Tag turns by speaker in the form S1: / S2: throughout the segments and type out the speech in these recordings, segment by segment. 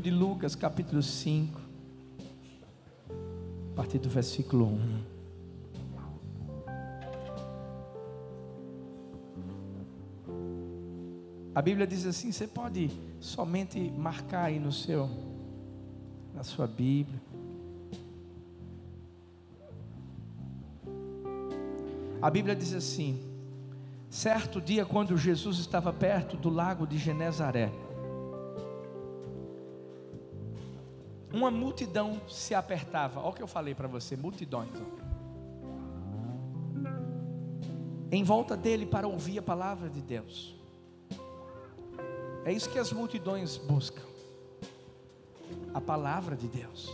S1: de Lucas, capítulo 5, a partir do versículo 1. A Bíblia diz assim: você pode somente marcar aí no seu, na sua Bíblia. A Bíblia diz assim: certo dia, quando Jesus estava perto do lago de Genezaré, uma multidão se apertava. Olha o que eu falei para você: multidões. Em volta dele para ouvir a palavra de Deus. É isso que as multidões buscam. A palavra de Deus.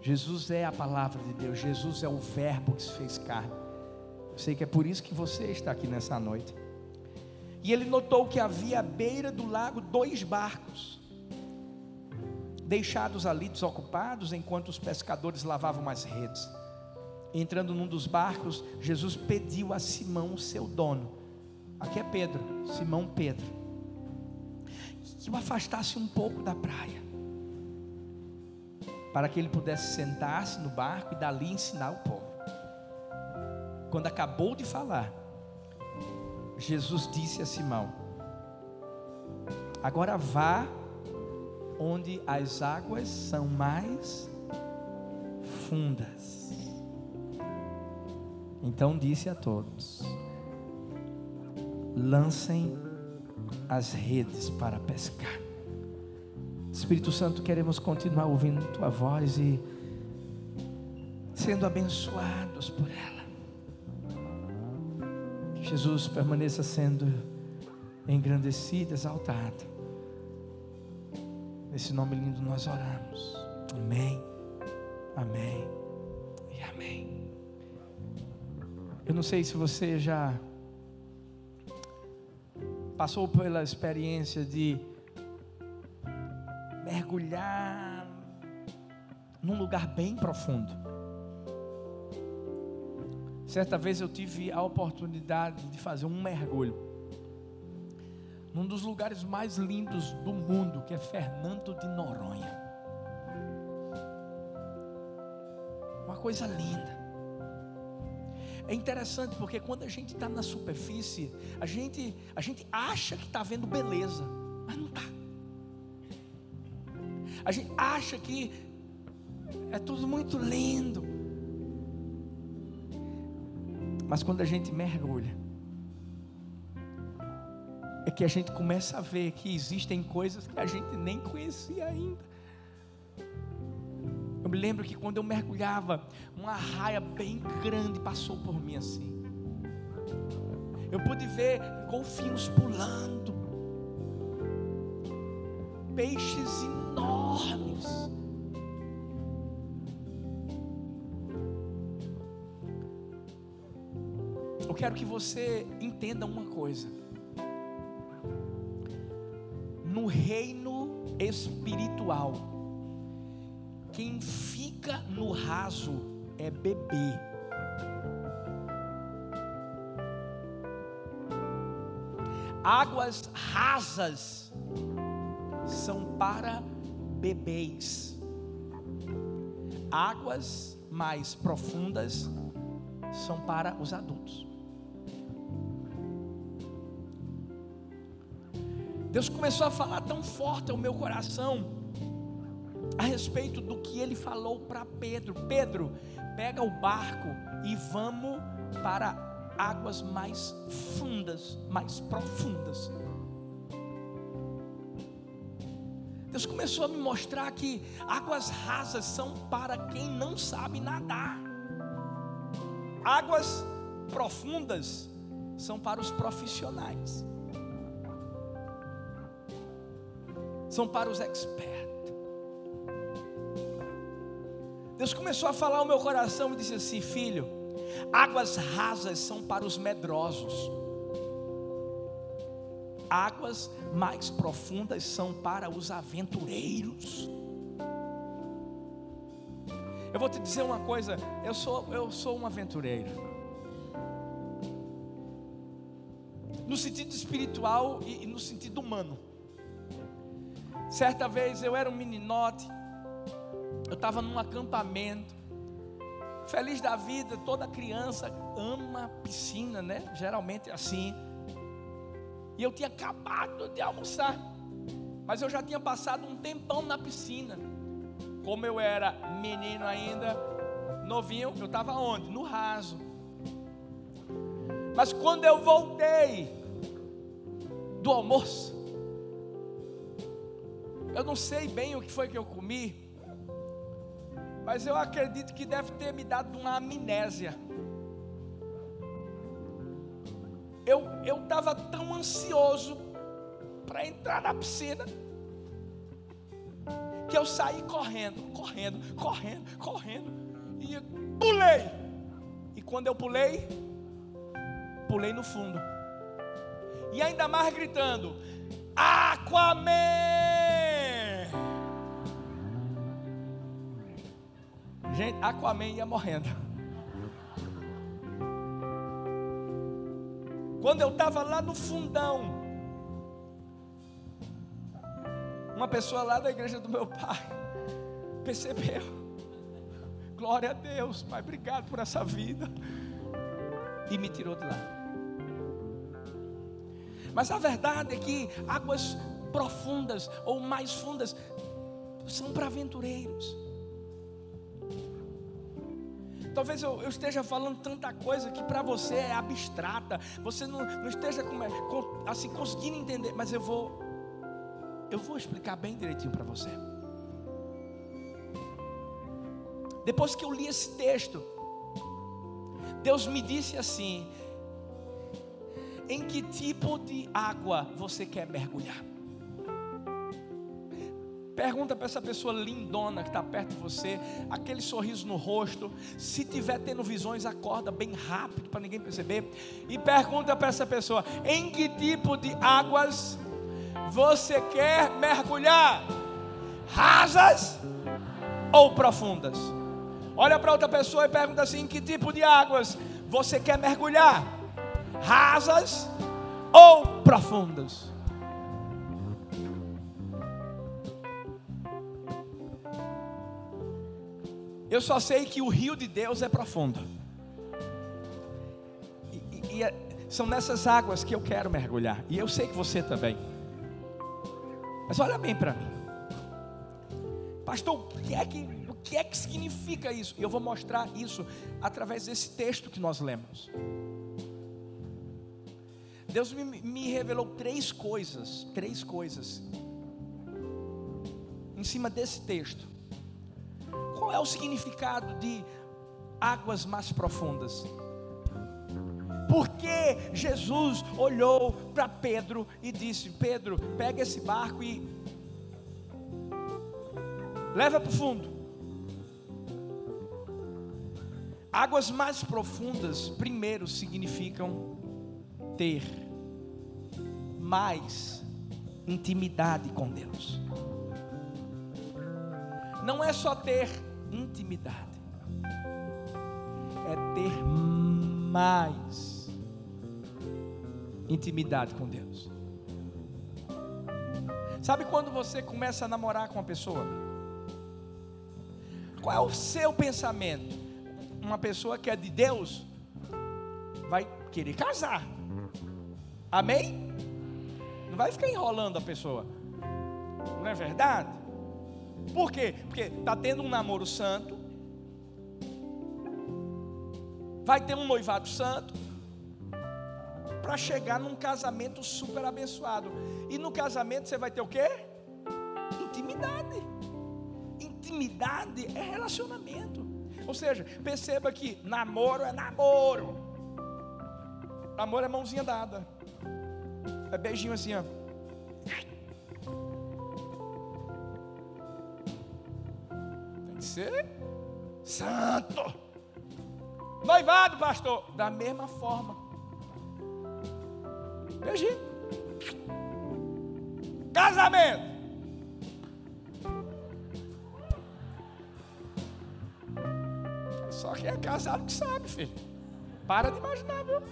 S1: Jesus é a palavra de Deus. Jesus é o Verbo que se fez carne. Eu sei que é por isso que você está aqui nessa noite. E ele notou que havia à beira do lago dois barcos deixados ali desocupados enquanto os pescadores lavavam as redes. Entrando num dos barcos, Jesus pediu a Simão, seu dono, aqui é Pedro, Simão Pedro, que o afastasse um pouco da praia, para que ele pudesse sentar-se no barco e dali ensinar o povo. Quando acabou de falar, Jesus disse a Simão: Agora vá onde as águas são mais fundas. Então disse a todos: lancem as redes para pescar. Espírito Santo, queremos continuar ouvindo tua voz e sendo abençoados por ela. Jesus permaneça sendo engrandecido, exaltado Nesse nome lindo nós oramos. Amém. Amém. E amém. Eu não sei se você já passou pela experiência de mergulhar num lugar bem profundo. Certa vez eu tive a oportunidade de fazer um mergulho num dos lugares mais lindos do mundo, que é Fernando de Noronha. Uma coisa linda. É interessante porque quando a gente está na superfície, a gente, a gente acha que está vendo beleza, mas não está. A gente acha que é tudo muito lindo. Mas quando a gente mergulha, é que a gente começa a ver que existem coisas que a gente nem conhecia ainda. Eu me lembro que quando eu mergulhava, uma raia bem grande passou por mim assim. Eu pude ver golfinhos pulando, peixes enormes. Eu quero que você entenda uma coisa no reino espiritual, quem fica no raso é bebê. Águas rasas são para bebês. Águas mais profundas são para os adultos. Deus começou a falar tão forte ao meu coração a respeito do que ele falou para Pedro: Pedro, pega o barco e vamos para águas mais fundas, mais profundas. Deus começou a me mostrar que águas rasas são para quem não sabe nadar, águas profundas são para os profissionais. São para os expertos. Deus começou a falar ao meu coração e disse assim: Filho, águas rasas são para os medrosos, águas mais profundas são para os aventureiros. Eu vou te dizer uma coisa, eu sou, eu sou um aventureiro. No sentido espiritual e, e no sentido humano. Certa vez eu era um meninote, eu estava num acampamento, feliz da vida, toda criança ama piscina, né? Geralmente é assim. E eu tinha acabado de almoçar, mas eu já tinha passado um tempão na piscina. Como eu era menino ainda, novinho, eu estava onde? No raso. Mas quando eu voltei do almoço, eu não sei bem o que foi que eu comi, mas eu acredito que deve ter me dado uma amnésia. Eu estava tão ansioso para entrar na piscina que eu saí correndo, correndo, correndo, correndo e pulei. E quando eu pulei, pulei no fundo. E ainda mais gritando: Aquaman! Gente, Aquaman ia morrendo. Quando eu estava lá no fundão, uma pessoa lá da igreja do meu pai percebeu. Glória a Deus, Pai, obrigado por essa vida. E me tirou de lá. Mas a verdade é que águas profundas ou mais fundas são para aventureiros. Talvez eu, eu, esteja falando tanta coisa que para você é abstrata, você não, não esteja com, assim conseguindo entender, mas eu vou eu vou explicar bem direitinho para você. Depois que eu li esse texto, Deus me disse assim: em que tipo de água você quer mergulhar? Pergunta para essa pessoa lindona que está perto de você, aquele sorriso no rosto. Se tiver tendo visões, acorda bem rápido para ninguém perceber. E pergunta para essa pessoa: em que tipo de águas você quer mergulhar? Rasas ou profundas? Olha para outra pessoa e pergunta assim: em que tipo de águas você quer mergulhar? Rasas ou profundas? Eu só sei que o rio de Deus é profundo. E, e, e é, são nessas águas que eu quero mergulhar. E eu sei que você também. Mas olha bem para mim. Pastor, o que, é que, o que é que significa isso? Eu vou mostrar isso através desse texto que nós lemos. Deus me, me revelou três coisas, três coisas, em cima desse texto. É o significado de águas mais profundas? Porque Jesus olhou para Pedro e disse: Pedro, pega esse barco e leva para o fundo. Águas mais profundas, primeiro, significam ter mais intimidade com Deus. Não é só ter intimidade, é ter mais intimidade com Deus. Sabe quando você começa a namorar com uma pessoa? Qual é o seu pensamento? Uma pessoa que é de Deus vai querer casar. Amém? Não vai ficar enrolando a pessoa. Não é verdade? Por quê? Porque está tendo um namoro santo, vai ter um noivado santo, para chegar num casamento super abençoado. E no casamento você vai ter o quê? Intimidade. Intimidade é relacionamento. Ou seja, perceba que namoro é namoro. Namoro é mãozinha dada. É beijinho assim, ó. Ser santo. Noivado, pastor, da mesma forma. Beijinho. Casamento. Só quem é casado que sabe, filho. Para de imaginar, viu?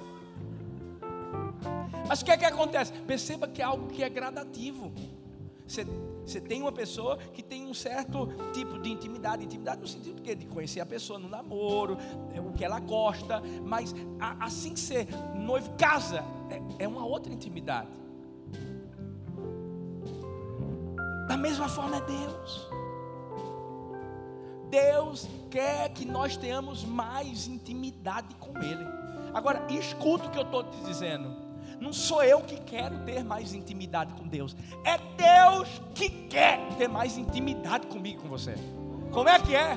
S1: Mas o que é que acontece? Perceba que é algo que é gradativo. Você Você tem uma pessoa que tem um certo tipo de intimidade, intimidade no sentido de conhecer a pessoa no namoro, é o que ela gosta, mas assim que você noivo casa, é, é uma outra intimidade. Da mesma forma é Deus. Deus quer que nós tenhamos mais intimidade com Ele. Agora, escuta o que eu estou te dizendo. Não sou eu que quero ter mais intimidade com Deus. É Deus que quer ter mais intimidade comigo, com você. Como é que é?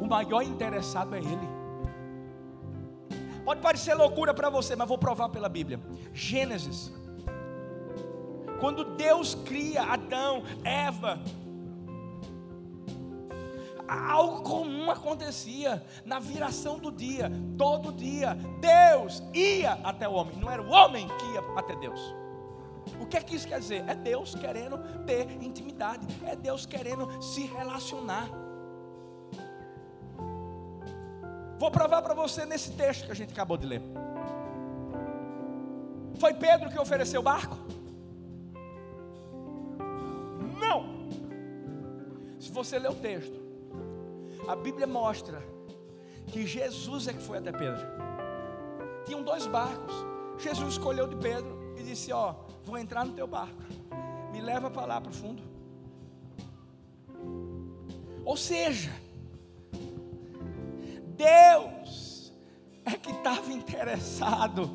S1: O maior interessado é Ele. Pode parecer loucura para você, mas vou provar pela Bíblia. Gênesis. Quando Deus cria Adão, Eva, algo comum acontecia na viração do dia, todo dia. Deus ia até o homem, não era o homem que ia até Deus. O que é que isso quer dizer? É Deus querendo ter intimidade, é Deus querendo se relacionar. Vou provar para você nesse texto que a gente acabou de ler. Foi Pedro que ofereceu o barco? Não. Se você ler o texto, a Bíblia mostra que Jesus é que foi até Pedro. Tinham dois barcos. Jesus escolheu de Pedro e disse: Ó, vou entrar no teu barco. Me leva para lá para o fundo. Ou seja, Deus é que estava interessado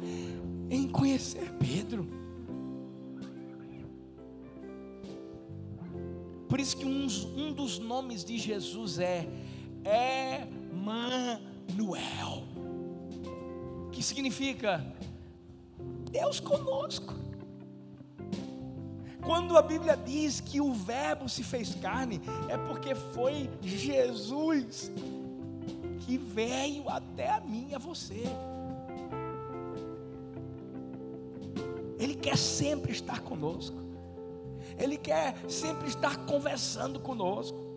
S1: em conhecer Pedro. Por isso que um, um dos nomes de Jesus é Emmanuel, que significa Deus conosco. Quando a Bíblia diz que o Verbo se fez carne, é porque foi Jesus que veio até a mim e a você. Ele quer sempre estar conosco. Ele quer sempre estar conversando conosco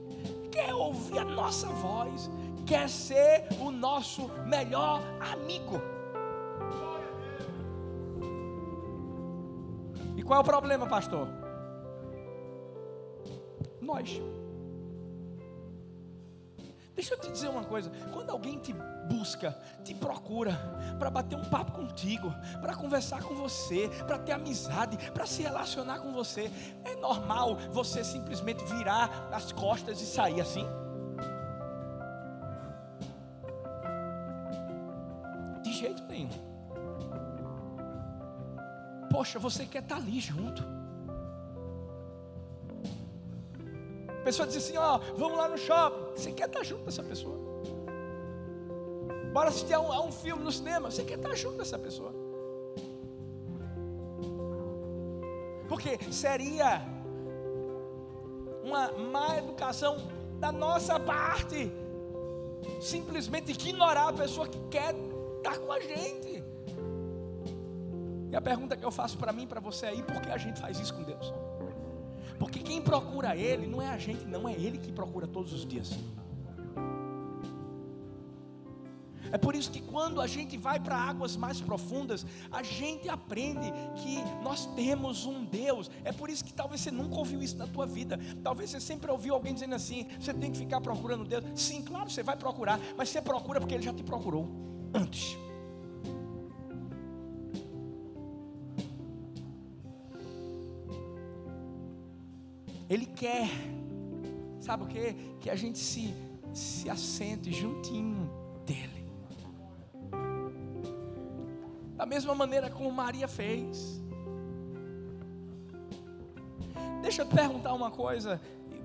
S1: quer ouvir a nossa voz, quer ser o nosso melhor amigo. E qual é o problema, pastor? Nós. Deixa eu te dizer uma coisa: quando alguém te busca, te procura para bater um papo contigo, para conversar com você, para ter amizade, para se relacionar com você, é normal você simplesmente virar as costas e sair assim? De jeito nenhum. Poxa, você quer estar tá ali junto. A pessoa diz assim: Ó, vamos lá no shopping. Você quer estar junto dessa pessoa? Bora assistir a um, a um filme no cinema. Você quer estar junto dessa pessoa? Porque seria uma má educação da nossa parte simplesmente ignorar a pessoa que quer estar com a gente. E a pergunta que eu faço para mim para você aí, por que a gente faz isso com Deus? Porque quem procura Ele não é a gente, não é Ele que procura todos os dias. É por isso que quando a gente vai para águas mais profundas, a gente aprende que nós temos um Deus. É por isso que talvez você nunca ouviu isso na tua vida. Talvez você sempre ouviu alguém dizendo assim: você tem que ficar procurando Deus. Sim, claro, você vai procurar, mas você procura porque Ele já te procurou antes. Ele quer, sabe o que? Que a gente se, se assente juntinho dele. Da mesma maneira como Maria fez. Deixa eu te perguntar uma coisa.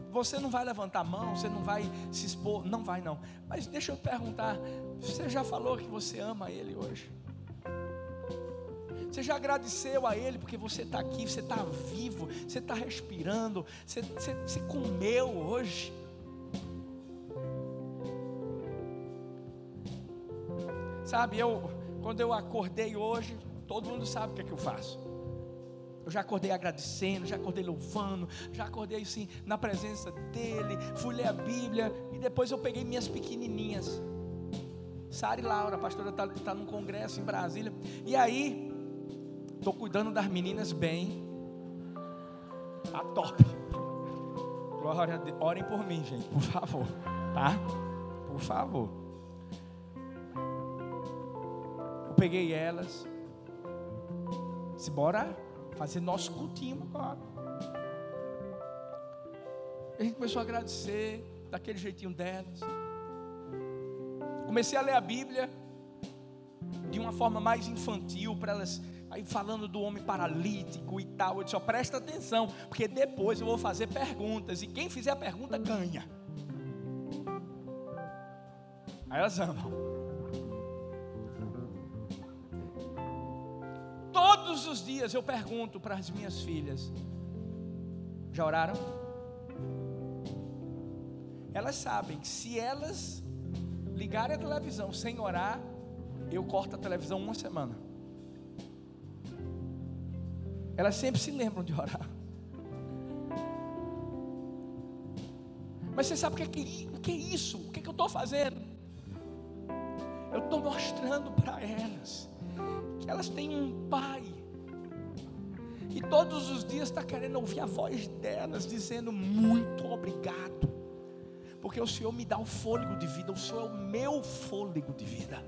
S1: Você não vai levantar a mão, você não vai se expor, não vai não. Mas deixa eu te perguntar, você já falou que você ama ele hoje? Você já agradeceu a Ele porque você está aqui, você está vivo, você está respirando, você, você, você comeu hoje. Sabe, eu, quando eu acordei hoje, todo mundo sabe o que é que eu faço. Eu já acordei agradecendo, já acordei louvando, já acordei assim na presença dele, fui ler a Bíblia e depois eu peguei minhas pequenininhas. Sara e Laura, a pastora está tá num congresso em Brasília. E aí, Estou cuidando das meninas bem. Tá top. Glória a Deus. Orem por mim, gente, por favor. Tá? Por favor. Eu peguei elas. Se bora fazer nosso cultinho agora. A gente começou a agradecer daquele jeitinho delas. Comecei a ler a Bíblia de uma forma mais infantil para elas aí falando do homem paralítico e tal. Eu disse, ó, presta atenção, porque depois eu vou fazer perguntas, e quem fizer a pergunta ganha. Aí elas amam. Todos os dias eu pergunto para as minhas filhas: já oraram? Elas sabem que se elas ligarem a televisão sem orar, eu corto a televisão uma semana. Elas sempre se lembram de orar. Mas você sabe o que é, o que é isso? O que, é que eu estou fazendo? Eu estou mostrando para elas que elas têm um pai. E todos os dias está querendo ouvir a voz delas dizendo muito obrigado. Porque o Senhor me dá o fôlego de vida, o Senhor é o meu fôlego de vida.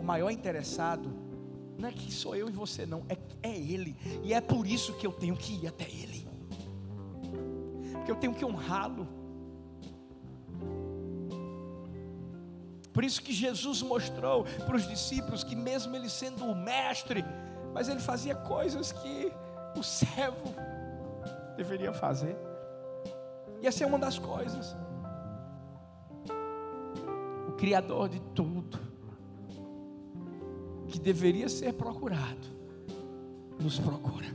S1: O maior interessado não é que sou eu e você, não, é, é Ele. E é por isso que eu tenho que ir até Ele. Porque eu tenho que honrá-lo. Por isso que Jesus mostrou para os discípulos que, mesmo ele sendo o mestre, mas ele fazia coisas que o servo deveria fazer. E essa é uma das coisas. O Criador de tudo, que deveria ser procurado, nos procura,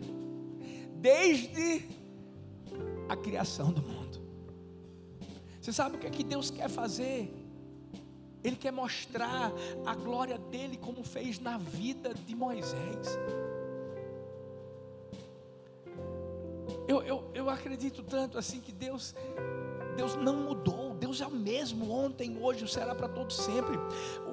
S1: desde a criação do mundo. Você sabe o que é que Deus quer fazer? Ele quer mostrar a glória dele, como fez na vida de Moisés. Eu, eu, eu acredito tanto assim que Deus, Deus não mudou, Deus é o mesmo ontem, hoje, será para todos sempre.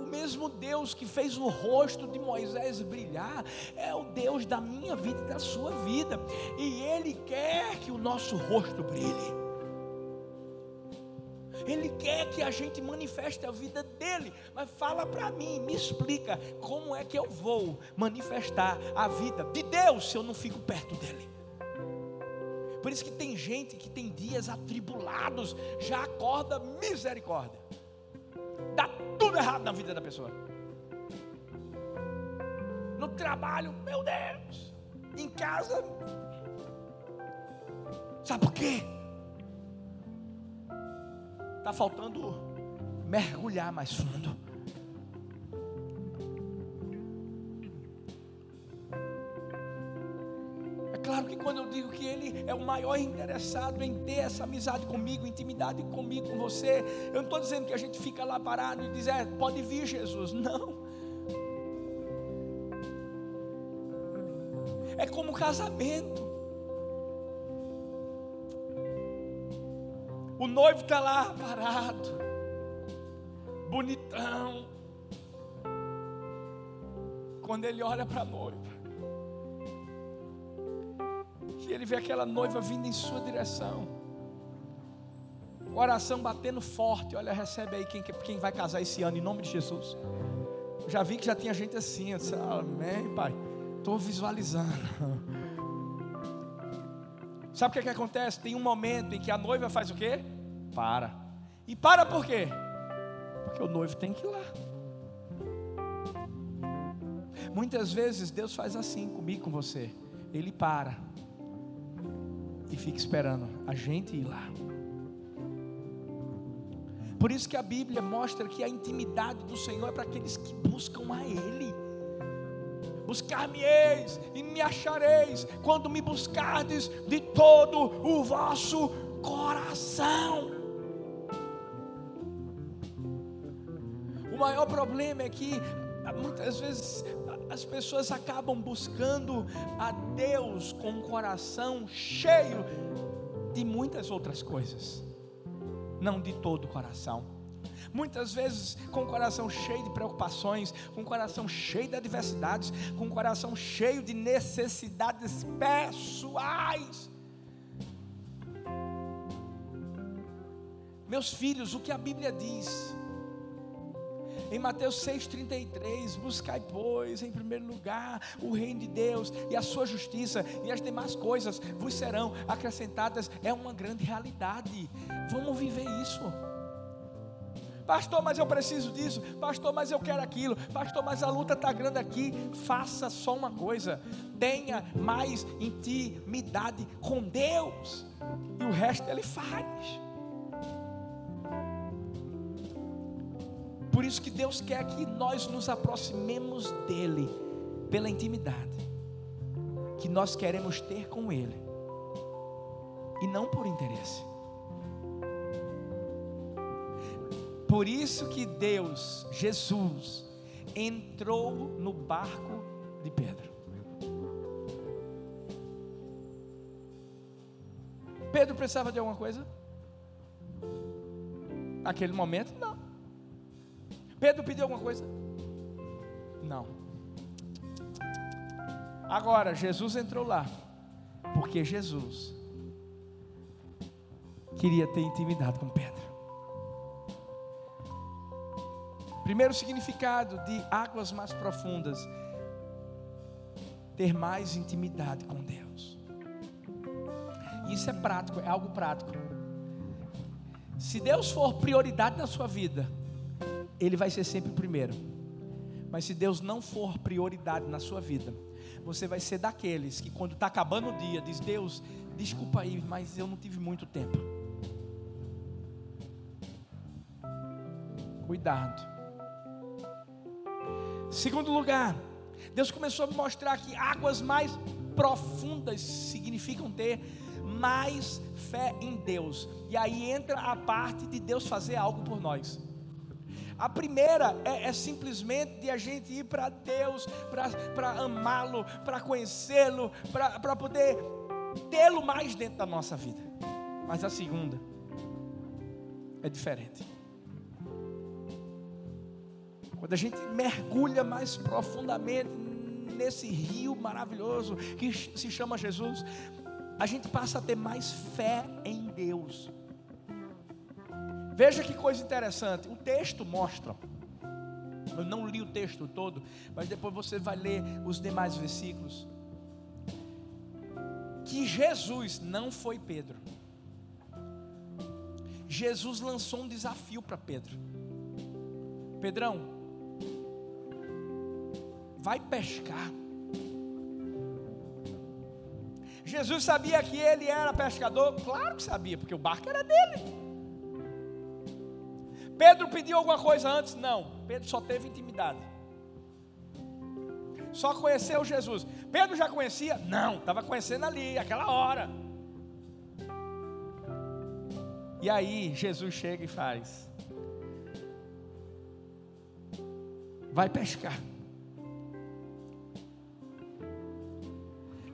S1: O mesmo Deus que fez o rosto de Moisés brilhar, é o Deus da minha vida e da sua vida, e Ele quer que o nosso rosto brilhe. Ele quer que a gente manifeste a vida dele, mas fala para mim, me explica como é que eu vou manifestar a vida de Deus se eu não fico perto dele. Por isso que tem gente que tem dias atribulados, já acorda misericórdia. Dá tudo errado na vida da pessoa. No trabalho, meu Deus. Em casa, sabe por quê? Está faltando mergulhar mais fundo. Quando eu digo que Ele é o maior interessado em ter essa amizade comigo, intimidade comigo, com você, eu não estou dizendo que a gente fica lá parado e diz, é, pode vir Jesus. Não. É como casamento. O noivo está lá parado, bonitão. Quando ele olha para a noiva, que ele vê aquela noiva vindo em sua direção. Oração batendo forte. Olha, recebe aí quem, quem vai casar esse ano, em nome de Jesus. Já vi que já tinha gente assim. Eu disse, Amém, Pai. Estou visualizando. Sabe o que, é que acontece? Tem um momento em que a noiva faz o quê? Para. E para por quê? Porque o noivo tem que ir lá. Muitas vezes Deus faz assim comigo, com você. Ele para e fica esperando a gente ir lá. Por isso que a Bíblia mostra que a intimidade do Senhor é para aqueles que buscam a Ele. Buscar-me-eis e me achareis quando me buscardes de todo o vosso coração. O maior problema é que muitas vezes as pessoas acabam buscando a Deus com um coração cheio de muitas outras coisas, não de todo o coração. Muitas vezes com o coração cheio de preocupações, com o coração cheio de adversidades, com o coração cheio de necessidades pessoais. Meus filhos, o que a Bíblia diz? Em Mateus 6,33, buscai, pois, em primeiro lugar o reino de Deus e a sua justiça, e as demais coisas vos serão acrescentadas. É uma grande realidade. Vamos viver isso. Pastor, mas eu preciso disso. Pastor, mas eu quero aquilo. Pastor, mas a luta está grande aqui. Faça só uma coisa: tenha mais intimidade com Deus, e o resto Ele faz. Por isso que Deus quer que nós nos aproximemos dEle pela intimidade que nós queremos ter com Ele, e não por interesse. Por isso que Deus, Jesus, entrou no barco de Pedro. Pedro precisava de alguma coisa? Naquele momento, não. Pedro pediu alguma coisa? Não. Agora, Jesus entrou lá, porque Jesus queria ter intimidade com Pedro. Primeiro significado de águas mais profundas: ter mais intimidade com Deus. Isso é prático, é algo prático. Se Deus for prioridade na sua vida, ele vai ser sempre o primeiro. Mas se Deus não for prioridade na sua vida, você vai ser daqueles que quando está acabando o dia, diz: Deus, desculpa aí, mas eu não tive muito tempo. Cuidado. Segundo lugar, Deus começou a me mostrar que águas mais profundas significam ter mais fé em Deus. E aí entra a parte de Deus fazer algo por nós. A primeira é, é simplesmente de a gente ir para Deus, para amá-lo, para conhecê-lo, para poder tê-lo mais dentro da nossa vida. Mas a segunda é diferente. Quando a gente mergulha mais profundamente nesse rio maravilhoso que se chama Jesus, a gente passa a ter mais fé em Deus. Veja que coisa interessante. O texto mostra. Eu não li o texto todo, mas depois você vai ler os demais versículos. Que Jesus não foi Pedro. Jesus lançou um desafio para Pedro. Pedrão, vai pescar. Jesus sabia que ele era pescador? Claro que sabia, porque o barco era dele. Pedro pediu alguma coisa antes? Não. Pedro só teve intimidade. Só conheceu Jesus. Pedro já conhecia? Não, estava conhecendo ali, aquela hora. E aí Jesus chega e faz: Vai pescar.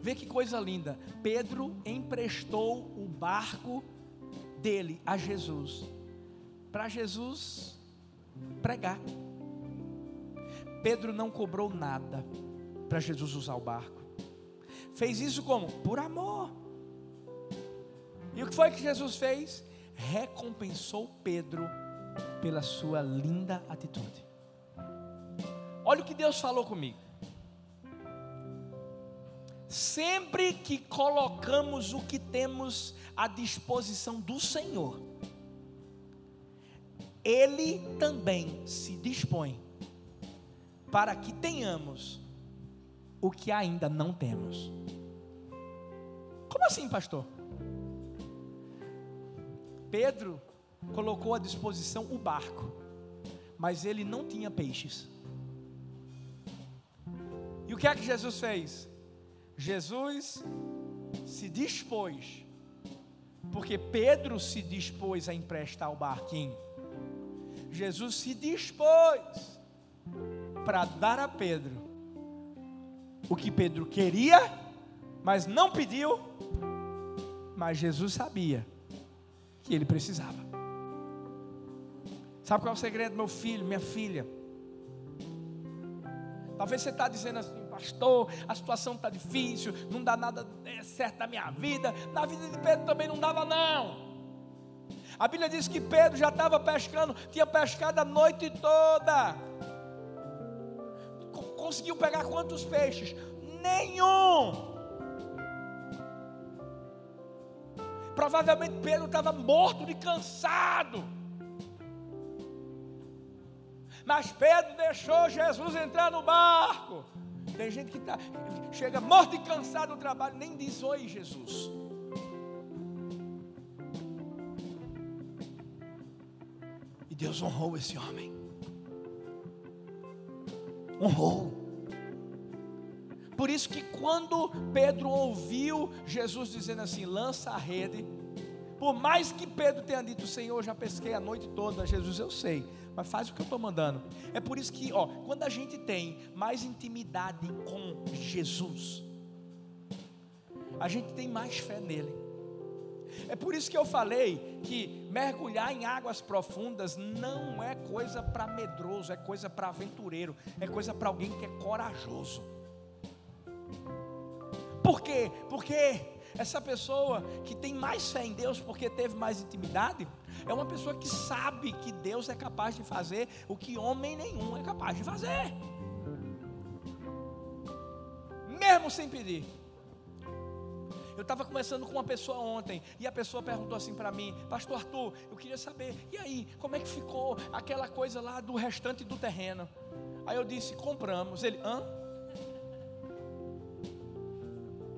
S1: Vê que coisa linda. Pedro emprestou o barco dele a Jesus para Jesus pregar. Pedro não cobrou nada para Jesus usar o barco. Fez isso como? Por amor. E o que foi que Jesus fez? Recompensou Pedro pela sua linda atitude. Olha o que Deus falou comigo. Sempre que colocamos o que temos à disposição do Senhor, ele também se dispõe para que tenhamos o que ainda não temos. Como assim, pastor? Pedro colocou à disposição o barco, mas ele não tinha peixes. E o que é que Jesus fez? Jesus se dispôs, porque Pedro se dispôs a emprestar o barquinho. Jesus se dispôs para dar a Pedro o que Pedro queria, mas não pediu, mas Jesus sabia que ele precisava. Sabe qual é o segredo, meu filho, minha filha? Talvez você está dizendo assim, pastor, a situação está difícil, não dá nada é, certo na minha vida. Na vida de Pedro também não dava, não. A Bíblia diz que Pedro já estava pescando, tinha pescado a noite toda. Conseguiu pegar quantos peixes? Nenhum. Provavelmente Pedro estava morto de cansado. Mas Pedro deixou Jesus entrar no barco. Tem gente que tá, chega morto e cansado do trabalho, nem diz oi, Jesus. Deus honrou esse homem. Honrou. Por isso que quando Pedro ouviu Jesus dizendo assim: lança a rede, por mais que Pedro tenha dito, Senhor, já pesquei a noite toda, Jesus, eu sei, mas faz o que eu estou mandando. É por isso que, ó, quando a gente tem mais intimidade com Jesus, a gente tem mais fé nele. É por isso que eu falei que mergulhar em águas profundas não é coisa para medroso, é coisa para aventureiro, é coisa para alguém que é corajoso. Por quê? Porque essa pessoa que tem mais fé em Deus porque teve mais intimidade, é uma pessoa que sabe que Deus é capaz de fazer o que homem nenhum é capaz de fazer, mesmo sem pedir. Eu estava conversando com uma pessoa ontem e a pessoa perguntou assim para mim, Pastor Arthur, eu queria saber, e aí, como é que ficou aquela coisa lá do restante do terreno? Aí eu disse, compramos. Ele, hã?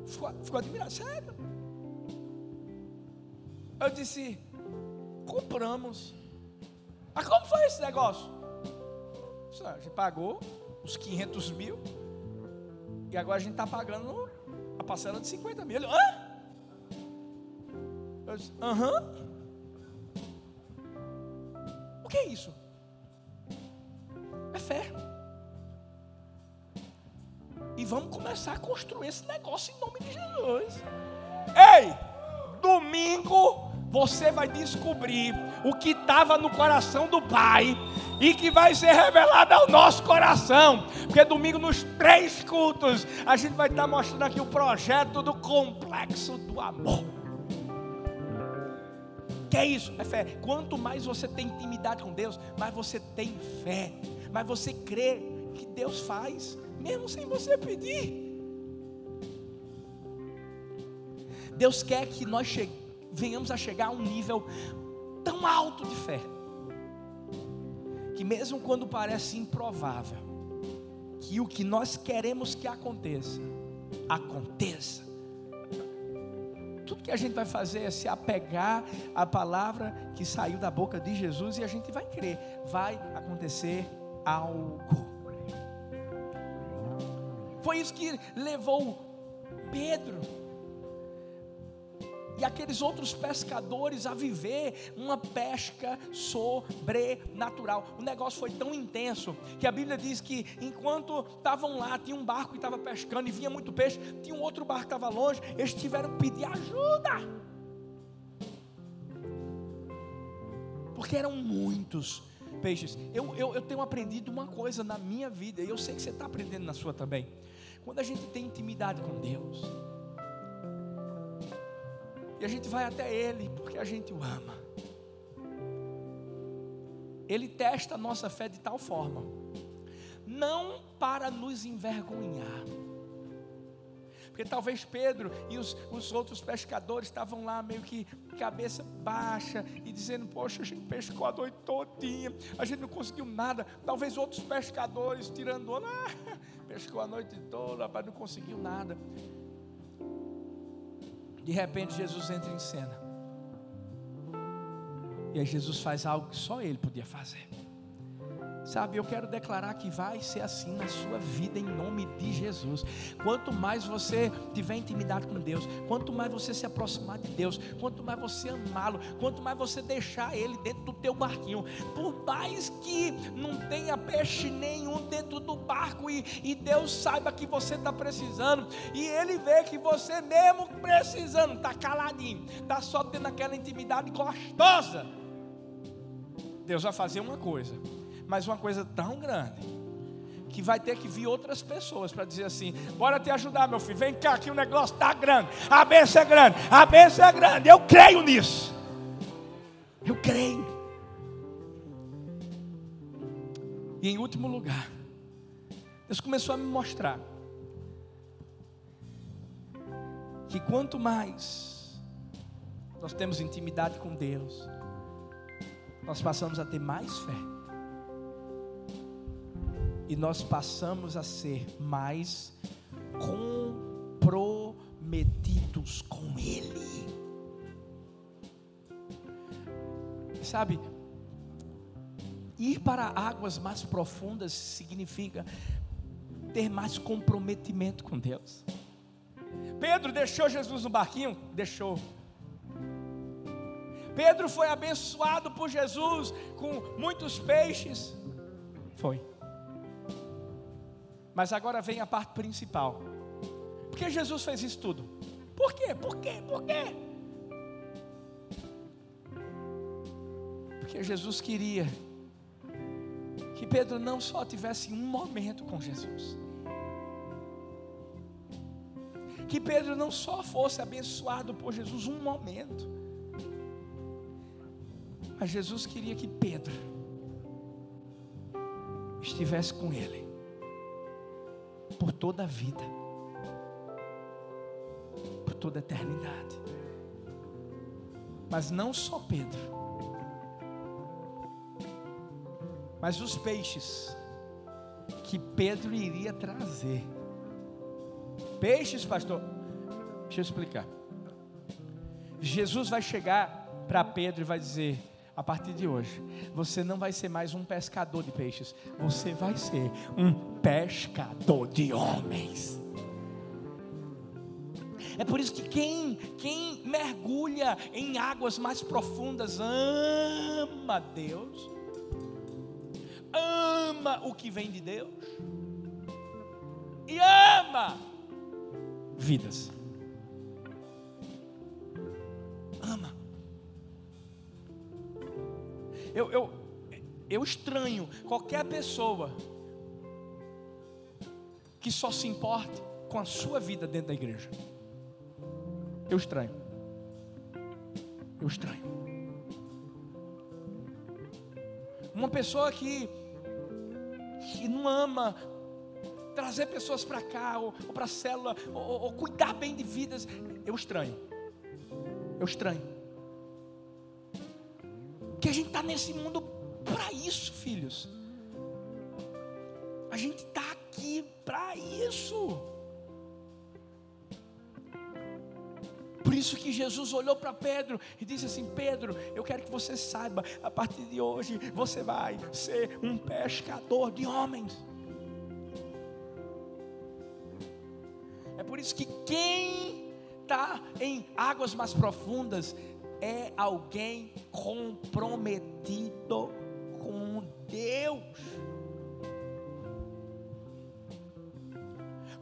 S1: Ficou, ficou admirado, sério. Eu disse, compramos. Mas como foi esse negócio? A gente pagou os 500 mil e agora a gente está pagando a parcela de 50 mil. Ele, hã? Eu disse, aham. O que é isso? É fé. E vamos começar a construir esse negócio em nome de Jesus. Ei, domingo você vai descobrir o que estava no coração do Pai e que vai ser revelado ao nosso coração, porque domingo nos três cultos a gente vai estar mostrando aqui o projeto do complexo do amor. Que é isso? É fé. Quanto mais você tem intimidade com Deus, mais você tem fé, mais você crê que Deus faz, mesmo sem você pedir. Deus quer que nós venhamos a chegar a um nível tão alto de fé, que mesmo quando parece improvável, que o que nós queremos que aconteça, aconteça. Tudo que a gente vai fazer é se apegar à palavra que saiu da boca de Jesus e a gente vai crer, vai acontecer algo. Foi isso que levou Pedro e aqueles outros pescadores a viver uma pesca sobrenatural. O negócio foi tão intenso que a Bíblia diz que enquanto estavam lá, tinha um barco que estava pescando e vinha muito peixe, tinha um outro barco que estava longe, eles tiveram que pedir ajuda. Porque eram muitos peixes. Eu, eu, eu tenho aprendido uma coisa na minha vida, e eu sei que você está aprendendo na sua também. Quando a gente tem intimidade com Deus, e a gente vai até Ele porque a gente o ama. Ele testa a nossa fé de tal forma, não para nos envergonhar. Porque talvez Pedro e os, os outros pescadores estavam lá meio que cabeça baixa e dizendo: Poxa, a gente pescou a noite todinha, a gente não conseguiu nada. Talvez outros pescadores tirando onda, ah, pescou a noite toda, mas não conseguiu nada. De repente Jesus entra em cena. E aí Jesus faz algo que só ele podia fazer. Sabe, eu quero declarar que vai ser assim na sua vida em nome de Jesus. Quanto mais você tiver intimidade com Deus, quanto mais você se aproximar de Deus, quanto mais você amá-lo, quanto mais você deixar ele dentro do teu barquinho, por mais que não tenha peixe nenhum dentro do barco e, e Deus saiba que você está precisando e ele vê que você mesmo precisando está caladinho, está só tendo aquela intimidade gostosa Deus vai fazer uma coisa, mas uma coisa tão grande que vai ter que vir outras pessoas para dizer assim: bora te ajudar, meu filho, vem cá, que o negócio está grande, a bênção é grande, a bênção é grande, eu creio nisso, eu creio. E em último lugar, Deus começou a me mostrar que quanto mais nós temos intimidade com Deus, nós passamos a ter mais fé. E nós passamos a ser mais comprometidos com Ele. Sabe, ir para águas mais profundas significa ter mais comprometimento com Deus. Pedro deixou Jesus no barquinho? Deixou. Pedro foi abençoado por Jesus com muitos peixes? Foi. Mas agora vem a parte principal. Por que Jesus fez isso tudo? Por quê? Por quê? Por quê? Porque Jesus queria que Pedro não só tivesse um momento com Jesus, que Pedro não só fosse abençoado por Jesus um momento, mas Jesus queria que Pedro estivesse com ele toda a vida, por toda a eternidade. Mas não só Pedro, Mas os peixes que Pedro iria trazer. Peixes, pastor. Deixa eu explicar. Jesus vai chegar para Pedro e vai dizer: a partir de hoje, você não vai ser mais um pescador de peixes, você vai ser um pescador de homens. É por isso que quem, quem mergulha em águas mais profundas ama Deus ama o que vem de Deus e ama vidas. Eu, eu, eu estranho qualquer pessoa que só se importe com a sua vida dentro da igreja. Eu estranho. Eu estranho. Uma pessoa que que não ama trazer pessoas para cá, ou, ou para a célula, ou, ou cuidar bem de vidas, eu estranho. Eu estranho. A gente está nesse mundo para isso, filhos. A gente está aqui para isso. Por isso que Jesus olhou para Pedro e disse assim: Pedro, eu quero que você saiba, a partir de hoje você vai ser um pescador de homens. É por isso que quem está em águas mais profundas é alguém comprometido com Deus.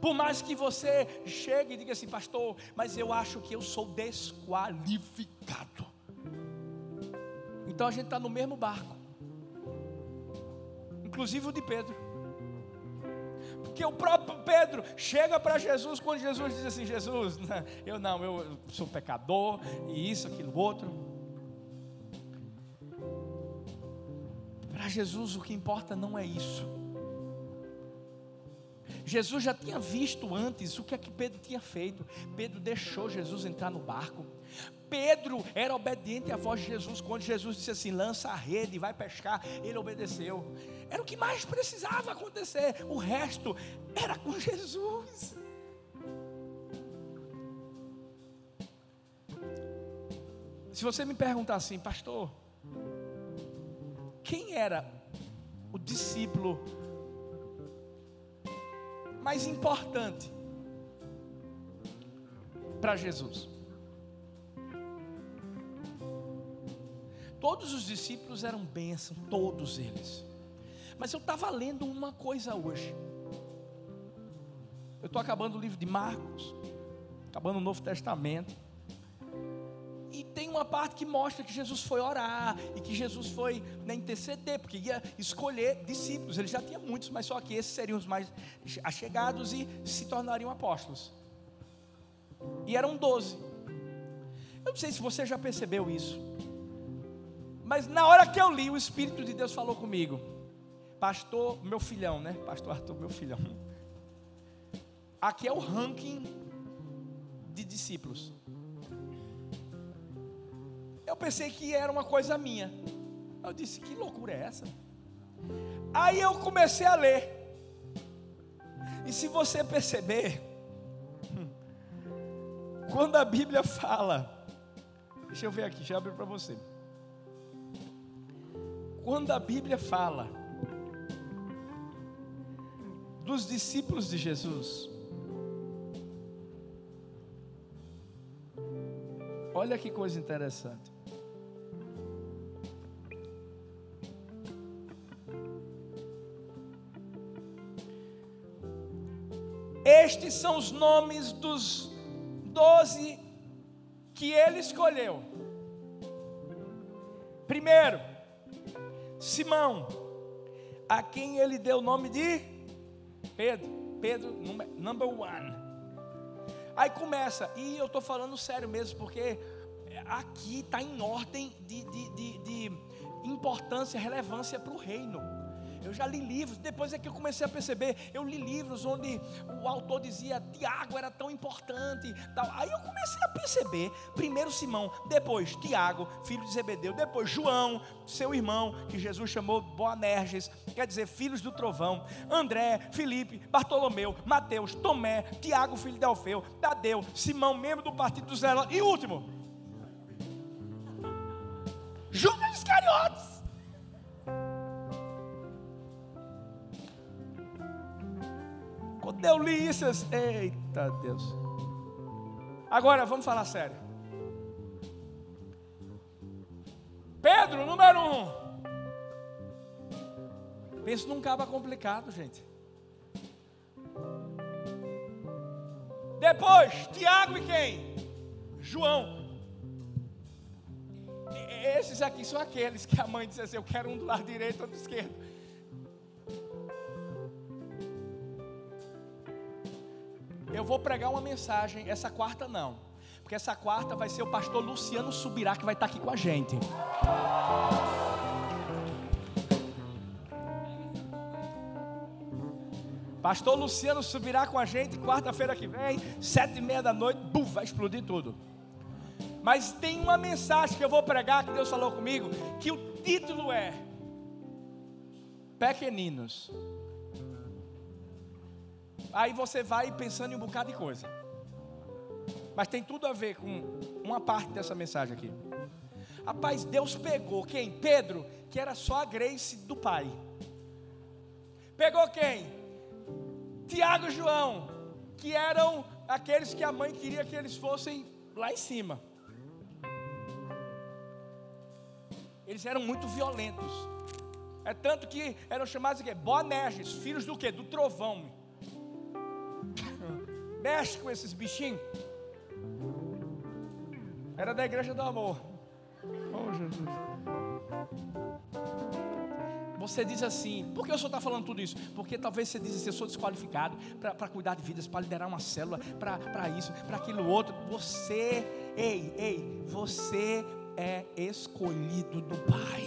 S1: Por mais que você chegue e diga assim, pastor, mas eu acho que eu sou desqualificado. Então a gente está no mesmo barco, inclusive o de Pedro. Porque o próprio Pedro chega para Jesus quando Jesus diz assim: Jesus, eu não, eu sou pecador, e isso, aquilo, outro. Para Jesus o que importa não é isso. Jesus já tinha visto antes o que é que Pedro tinha feito. Pedro deixou Jesus entrar no barco. Pedro era obediente à voz de Jesus. Quando Jesus disse assim: lança a rede, vai pescar, ele obedeceu. Era o que mais precisava acontecer. O resto era com Jesus. Se você me perguntar assim, pastor, quem era o discípulo mais importante para Jesus. Todos os discípulos eram bênção, todos eles. Mas eu estava lendo uma coisa hoje. Eu estou acabando o livro de Marcos, acabando o Novo Testamento. E tem uma parte que mostra que Jesus foi orar e que Jesus foi né, interceder, porque ia escolher discípulos. Ele já tinha muitos, mas só que esses seriam os mais achegados e se tornariam apóstolos. E eram doze. Eu não sei se você já percebeu isso, mas na hora que eu li, o Espírito de Deus falou comigo, Pastor, meu filhão, né? Pastor Arthur, meu filhão. Aqui é o ranking de discípulos. Eu pensei que era uma coisa minha. Eu disse: Que loucura é essa? Aí eu comecei a ler. E se você perceber, quando a Bíblia fala, deixa eu ver aqui, eu abrir para você. Quando a Bíblia fala dos discípulos de Jesus, olha que coisa interessante. Estes são os nomes dos doze que ele escolheu. Primeiro, Simão, a quem ele deu o nome de Pedro. Pedro, number one. Aí começa, e eu estou falando sério mesmo, porque aqui está em ordem de, de, de, de importância, relevância para o reino. Eu já li livros, depois é que eu comecei a perceber, eu li livros onde o autor dizia Tiago era tão importante, tal. Aí eu comecei a perceber, primeiro Simão, depois Tiago, filho de Zebedeu, depois João, seu irmão, que Jesus chamou Boanerges, quer dizer, filhos do trovão, André, Felipe, Bartolomeu, Mateus, Tomé, Tiago, filho de Alfeu, Tadeu, Simão, membro do partido dos Zelotes, e último, Judas Iscariotes. Quando eu eita Deus. Agora, vamos falar sério. Pedro, número um. Pensa num caba complicado, gente. Depois, Tiago e quem? João. Esses aqui são aqueles que a mãe disse assim: Eu quero um do lado direito, outro do esquerdo. Eu vou pregar uma mensagem, essa quarta não. Porque essa quarta vai ser o pastor Luciano Subirá que vai estar aqui com a gente. Pastor Luciano subirá com a gente quarta-feira que vem, sete e meia da noite, buf, vai explodir tudo. Mas tem uma mensagem que eu vou pregar que Deus falou comigo, que o título é Pequeninos aí você vai pensando em um bocado de coisa. Mas tem tudo a ver com uma parte dessa mensagem aqui. Rapaz, Deus pegou quem? Pedro, que era só a grace do pai. Pegou quem? Tiago e João, que eram aqueles que a mãe queria que eles fossem lá em cima. Eles eram muito violentos. É tanto que eram chamados de quê? Boanerges, filhos do quê? Do trovão mexe com esses bichinhos. Era da igreja do amor. Oh, Jesus. Você diz assim, por que o senhor está falando tudo isso? Porque talvez você diz assim, eu sou desqualificado para cuidar de vidas, para liderar uma célula, para isso, para aquilo outro. Você, ei, ei, você é escolhido do Pai.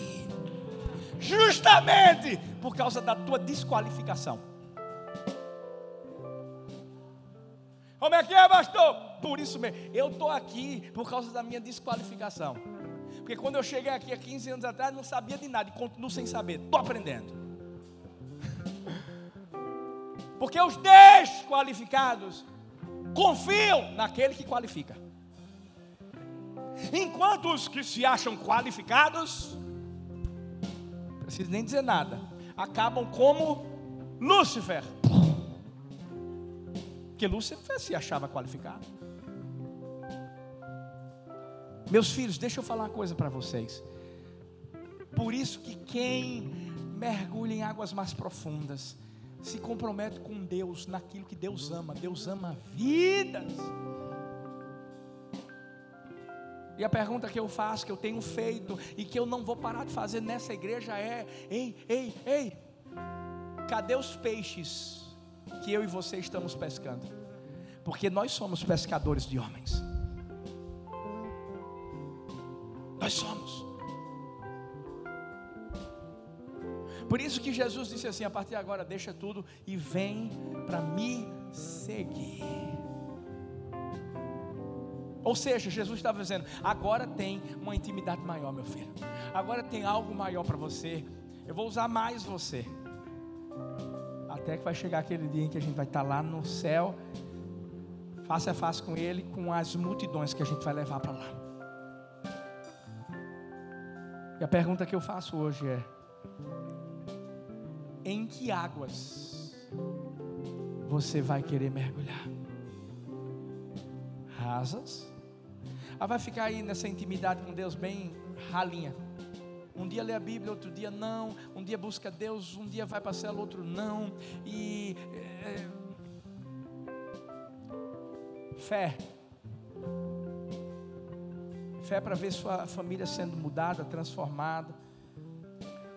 S1: Justamente por causa da tua desqualificação. Como é que é, pastor? Por isso mesmo. Eu estou aqui por causa da minha desqualificação. Porque quando eu cheguei aqui há 15 anos atrás, não sabia de nada e continuo sem saber. Estou aprendendo. Porque os desqualificados confiam naquele que qualifica. Enquanto os que se acham qualificados, não preciso nem dizer nada, acabam como Lúcifer. Porque Lúcifer se achava qualificado. Meus filhos, deixa eu falar uma coisa para vocês. Por isso que quem mergulha em águas mais profundas se compromete com Deus naquilo que Deus ama. Deus ama vidas. E a pergunta que eu faço, que eu tenho feito e que eu não vou parar de fazer nessa igreja é: ei, ei, ei, cadê os peixes que eu e você estamos pescando? Porque nós somos pescadores de homens. Nós somos. Por isso que Jesus disse assim: a partir de agora, deixa tudo e vem para me seguir. Ou seja, Jesus estava dizendo: agora tem uma intimidade maior, meu filho. Agora tem algo maior para você. Eu vou usar mais você. Até que vai chegar aquele dia em que a gente vai estar lá no céu, face a face com Ele, com as multidões que a gente vai levar para lá. E a pergunta que eu faço hoje é: em que águas você vai querer mergulhar? Rasas ela vai ficar aí nessa intimidade com Deus bem ralinha. Um dia lê a Bíblia, outro dia não. Um dia busca Deus, um dia vai para a cela, outro não. E é, fé. Fé para ver sua família sendo mudada, transformada.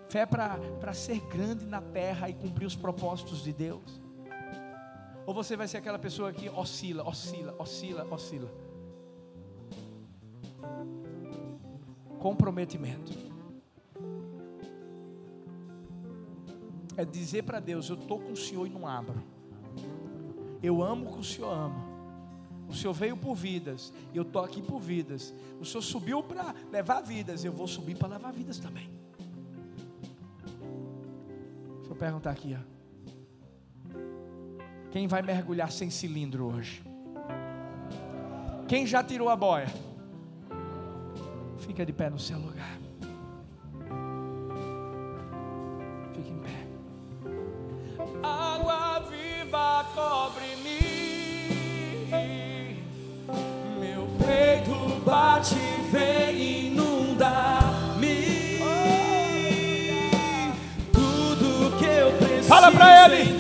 S1: Fé para ser grande na terra e cumprir os propósitos de Deus. Ou você vai ser aquela pessoa que oscila, oscila, oscila, oscila. comprometimento. É dizer para Deus: Eu estou com o Senhor e não abro. Eu amo o que o Senhor ama. O Senhor veio por vidas, eu estou aqui por vidas. O Senhor subiu para levar vidas, eu vou subir para levar vidas também. Deixa eu perguntar aqui, ó. Quem vai mergulhar sem cilindro hoje? Quem já tirou a boia? Fica de pé no seu lugar. Para ele.